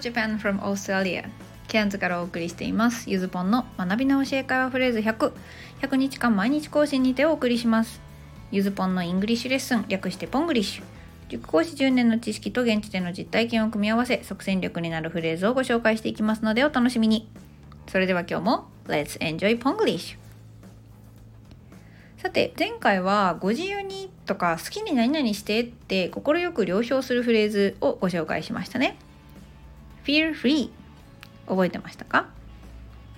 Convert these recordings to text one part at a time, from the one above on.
Japan from Australia ケアンズからお送りしています。ゆずぽんの学び直し英会話フレーズ100 100日間毎日更新にてお送りします。ゆずぽんの English lesson。略して Ponglish。塾講師10年の知識と現地での実体験を組み合わせ即戦力になるフレーズをご紹介していきますのでお楽しみに。それでは今日も Let's enjoy Ponglish さて前回はご自由にとか好きに何々してって快く了承するフレーズをご紹介しましたね。Feel free 覚えてましたか？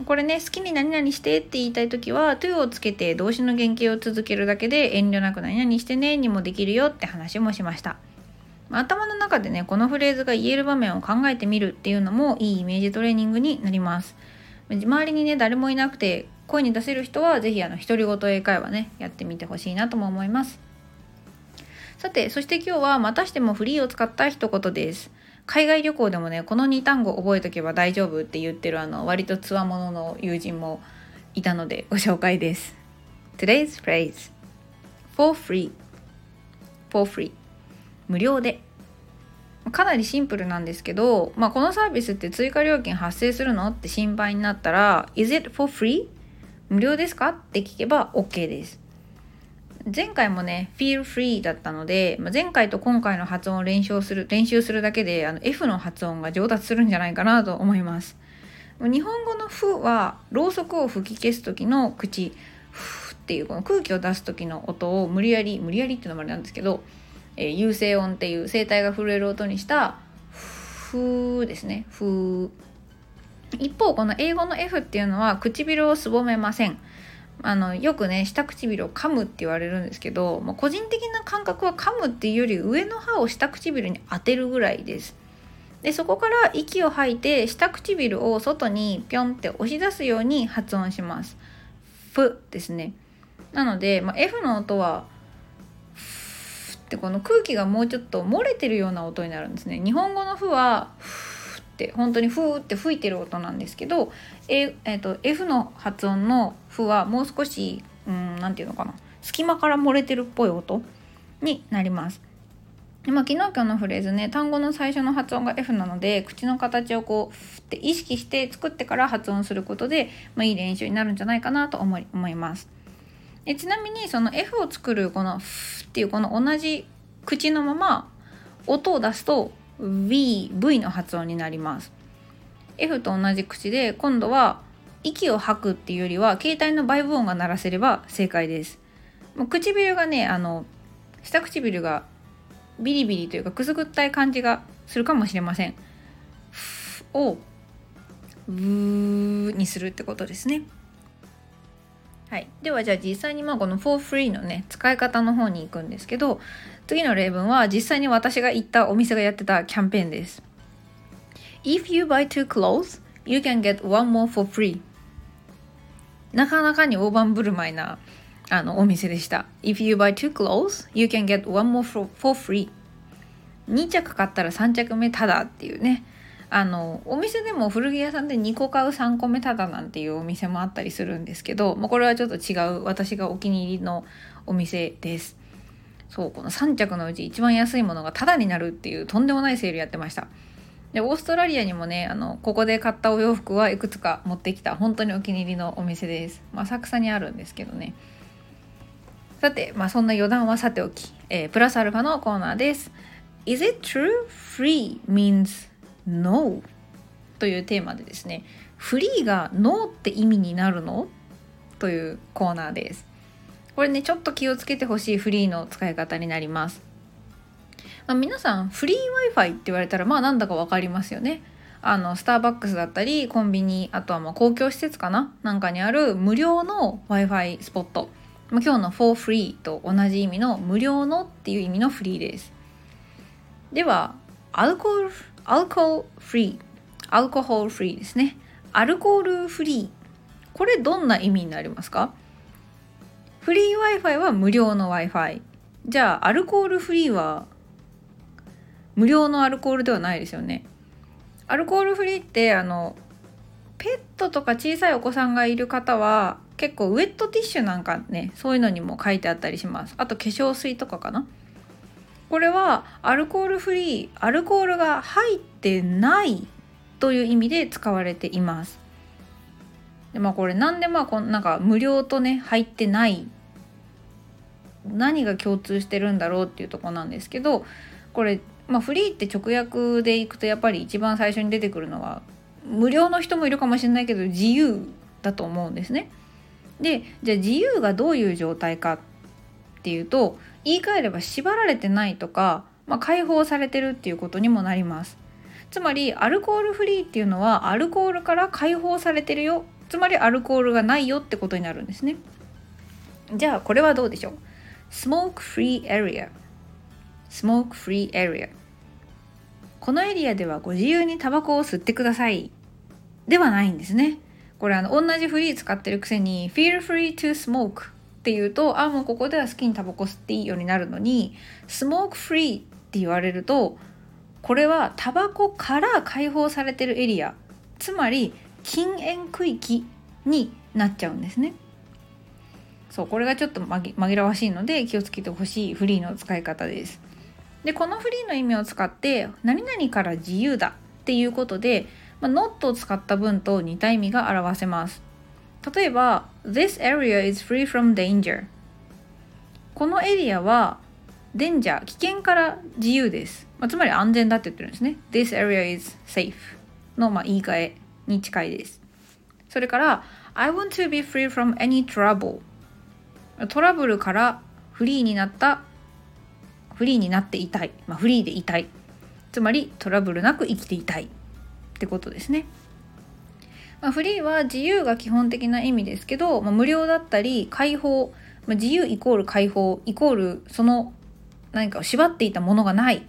これね好きに何々してって言いたい時は to をつけて動詞の原型を続けるだけで遠慮なく何々してねにもできるよって話もしました。頭の中でねこのフレーズが言える場面を考えてみるっていうのもいいイメージトレーニングになります。周りにね誰もいなくて声に出せる人は是非あの独り言英会話ねやってみてほしいなとも思います。さてそして今日はまたしてもフリーを使った一言です。海外旅行でもねこの2単語覚えとけば大丈夫って言ってるあの割とつわものの友人もいたのでご紹介です Today's phrase for free for free 無料でかなりシンプルなんですけど、まあ、このサービスって追加料金発生するのって心配になったら Is it for free? 無料ですか？って聞けば OK です。前回もね feel free だったので、まあ、前回と今回の発音を練習する練習するだけであの F の発音が上達するんじゃないかなと思います。日本語の「ふ」はろうそくを吹き消す時の口「ふ」っていうこの空気を出す時の音を無理やり無理やりっていうのもあれなんですけど、えー、有声音っていう声帯が震える音にした「ふ」ですね「ふ」一方この英語の F っていうのは唇をすぼめません。あのよくね下唇を噛むって言われるんですけど、まあ、個人的な感覚は噛むっていうより上の歯を下唇に当てるぐらいです。でそこから息を吐いて下唇を外にピョンって押し出すように発音します。ふですね。なので、まあ、F の音はってこの空気がもうちょっと漏れてるような音になるんですね。日本語の「ふ」は「って本当にフーって吹いてる音なんですけど、ええーと、F の発音の「ふ」はもう少し何て言うのかな隙間から漏れてるっぽい音になります。でまあ、昨日今日のフレーズね単語の最初の発音が F なので口の形をこうふって意識して作ってから発音することで、まあ、いい練習になるんじゃないかなと思い思いますでちなみにその F を作るこの「ふ」っていうこの同じ口のまま音を出すと V, v の発音になります。F と同じ口で今度は息を吐くっていうよりは携帯のバイブ音が鳴らせれば正解です。もう唇がねあの下唇がビリビリというかくすぐったい感じがするかもしれません。をブーにするってことですね。はい、ではじゃあ実際にまあこの「for free」のね使い方の方に行くんですけど次の例文は実際に私が行ったお店がやってたキャンペーンです。If you buy to close you can get one more for free. なかなかに大盤振る舞いなあのお店でした。If you buy to close you can get one more for free.2 着買ったら3着目ただっていうね。あのお店でも古着屋さんで2個買う3個目ただなんていうお店もあったりするんですけど、まあ、これはちょっと違う私がお気に入りのお店です。そうこの3着のうち一番安いものがタダになるっていうとんでもないセールやってました。でオーストラリアにもねあのここで買ったお洋服はいくつか持ってきた本当にお気に入りのお店です。まあ、浅草にあるんですけどね。さて、まあ、そんな余談はさておき、えー、プラスアルファのコーナーです。Is it true? Free means No というテーマでですねフリーが No って意味になるの？というコーナーです。これねちょっと気をつけてほしいフリーの使い方になります、まあ、皆さんフリー Wi-Fi って言われたらまあなんだか分かりますよね。あのスターバックスだったりコンビニあとはまあ公共施設かな？なんかにある無料の Wi-Fi スポット。今日の for free と同じ意味の無料のっていう意味のフリーです。ではアルコールアルコールフリー。アルコホールフリーですね。アルコールフリー。これどんな意味になりますか？フリー Wi-Fi は無料の Wi-Fi じゃあアルコールフリーは無料のアルコールではないですよね。アルコールフリーってあのペットとか小さいお子さんがいる方は結構ウェットティッシュなんかねそういうのにも書いてあったりします。あと化粧水とかかな。これはアルコールフリーアルコールが入ってないという意味で使われています。でまあこれなんでまあこんなんか無料とね入ってない何が共通してるんだろうっていうとこなんですけどこれ、まあ、フリーって直訳でいくとやっぱり一番最初に出てくるのは無料の人もいるかもしれないけど自由だと思うんですね。でじゃあ自由がどういう状態かっていうと言い換えれば縛られてないとか、まあ、解放されてるっていうことにもなります。つまりアルコールフリーっていうのはアルコールから解放されてるよつまりアルコールがないよってことになるんですね。じゃあこれはどうでしょう？Smoke Free Area Smoke Free Area このエリアではご自由にタバコを吸ってくださいではないんですね。これあの同じフリー使ってるくせに Feel free to smoke っていうとあもうここでは好きにタバコ吸っていいようになるのに Smoke free って言われるとこれはタバコから解放されてるエリアつまり禁煙区域になっちゃうんですね。そうこれがちょっと紛らわしいので気をつけてほしいフリーの使い方です。でこのフリーの意味を使って何々から自由だっていうことで、まあ、not を使った文と似た意味が表せます。例えば This area is free from danger. このエリアはデンジャー危険から自由です、まあ、つまり安全だって言ってるんですね。This area is safe のまあ言い換えに近いです。それから I want to be free from any trouble. トラブルからフリーになったフリーになっていたい、まあ、フリーでいたい。つまりトラブルなく生きていたい。ってことですね、まあ、フリーは自由が基本的な意味ですけど、まあ、無料だったり解放、まあ、自由イコール解放イコールその何かを縛っていたものがないっ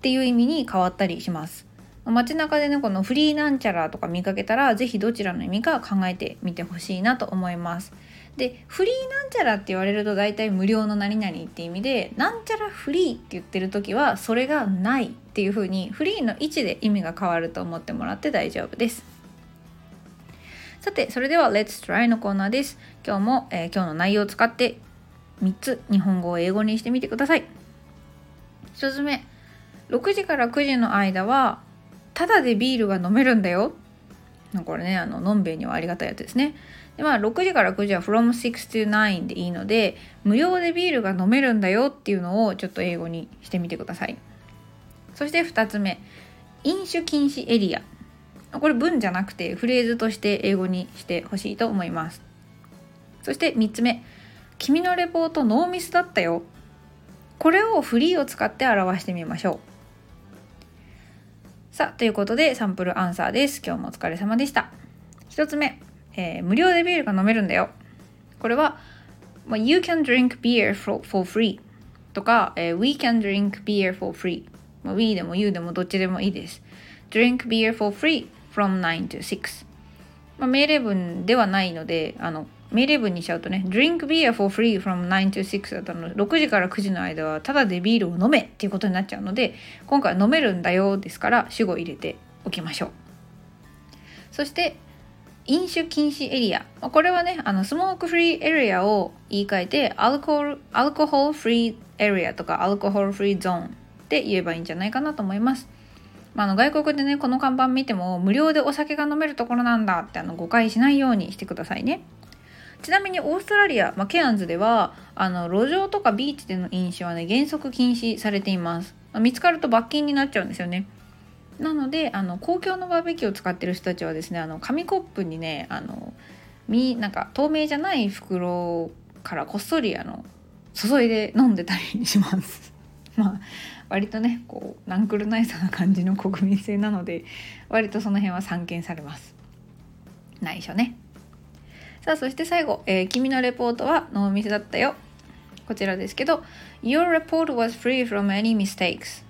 ていう意味に変わったりします。街中でねこのフリーなんちゃらとか見かけたら是非どちらの意味か考えてみてほしいなと思います。でフリーなんちゃらって言われると大体無料の何々って意味でなんちゃらフリーって言ってる時はそれがないっていう風にフリーの位置で意味が変わると思ってもらって大丈夫です。さてそれでは Let's Try のコーナーです。今日も、えー、今日の内容を使って3つ日本語を英語にしてみてください。1つ目6時から9時の間はただでビールが飲めるんだよ。これねあののんべえにはありがたいやつですね。でまあ6時から9時は from 6 to 9でいいので無料でビールが飲めるんだよっていうのをちょっと英語にしてみてください。そして2つ目飲酒禁止エリア。これ文じゃなくてフレーズとして英語にしてほしいと思います。そして3つ目。君のレポートノーミスだったよ。これをフリーを使って表してみましょう。さあということでサンプルアンサーです。今日もお疲れ様でした。1つ目。えー、無料でビールが飲めるんだよ。これは、You can drink beer for, for free とか、えー、We can drink beer for free、まあ、We でも You でもどっちでもいいです。Drink beer for free from 9 to 6、まあ、命令文ではないのであの命令文にしちゃうとね Drink beer for free from 9 to 6だったの6時から9時の間はただでビールを飲めっていうことになっちゃうので今回は飲めるんだよですから主語入れておきましょうそして飲酒禁止エリア。これはね、あの、スモークフリーエリアを言い換えて、アルコール、アルコールフリーエリアとか、アルコールフリーゾーンって言えばいいんじゃないかなと思います。まあ、あの外国でね、この看板見ても、無料でお酒が飲めるところなんだってあの誤解しないようにしてくださいね。ちなみにオーストラリア、まあ、ケアンズではあの路上とかビーチでの飲酒はね原則禁止されています、まあ、見つかると罰金になっちゃうんですよねなのであの公共のバーベキューを使ってる人たちはですねあの紙コップにねあのみなんか透明じゃない袋からこっそりあの注いで飲んでたりします。まあ割とねこうナンクルナイスな感じの国民性なので割とその辺は散見されます。内緒ね。さあそして最後、えー、君のレポートはノーミスだったよ。こちらですけど Your report was free from any mistakes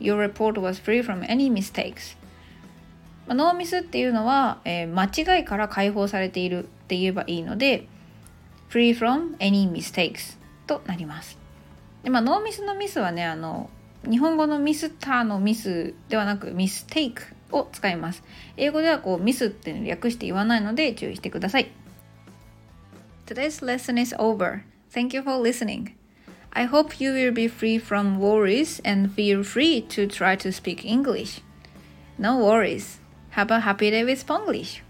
Your report was free from any mistakes. まあ、ノーミスっていうのは、えー、間違いから解放されているって言えばいいので free from any mistakes となります。でまあ、ノーミスのミスはねあの日本語のミスターのミスではなくミステイクを使います。英語ではこうミスって略して言わないので注意してください。Today's lesson is over. Thank you for listening. I hope you will be free from worries and feel free to try to speak English. No worries. Have a happy day with Spanglish!